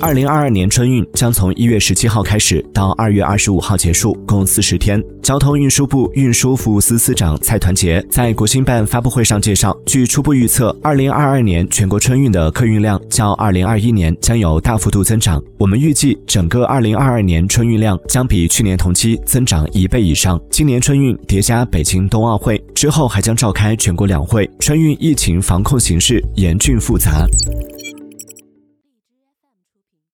二零二二年春运将从一月十七号开始，到二月二十五号结束，共四十天。交通运输部运输服务司司长蔡团结在国新办发布会上介绍，据初步预测，二零二二年全国春运的客运量较二零二一年将有大幅度增长。我们预计，整个二零二二年春运量将比去年同期增长一倍以上。今年春运叠加北京冬奥会之后，还将召开全国两会，春运疫情防控形势严峻复杂。品。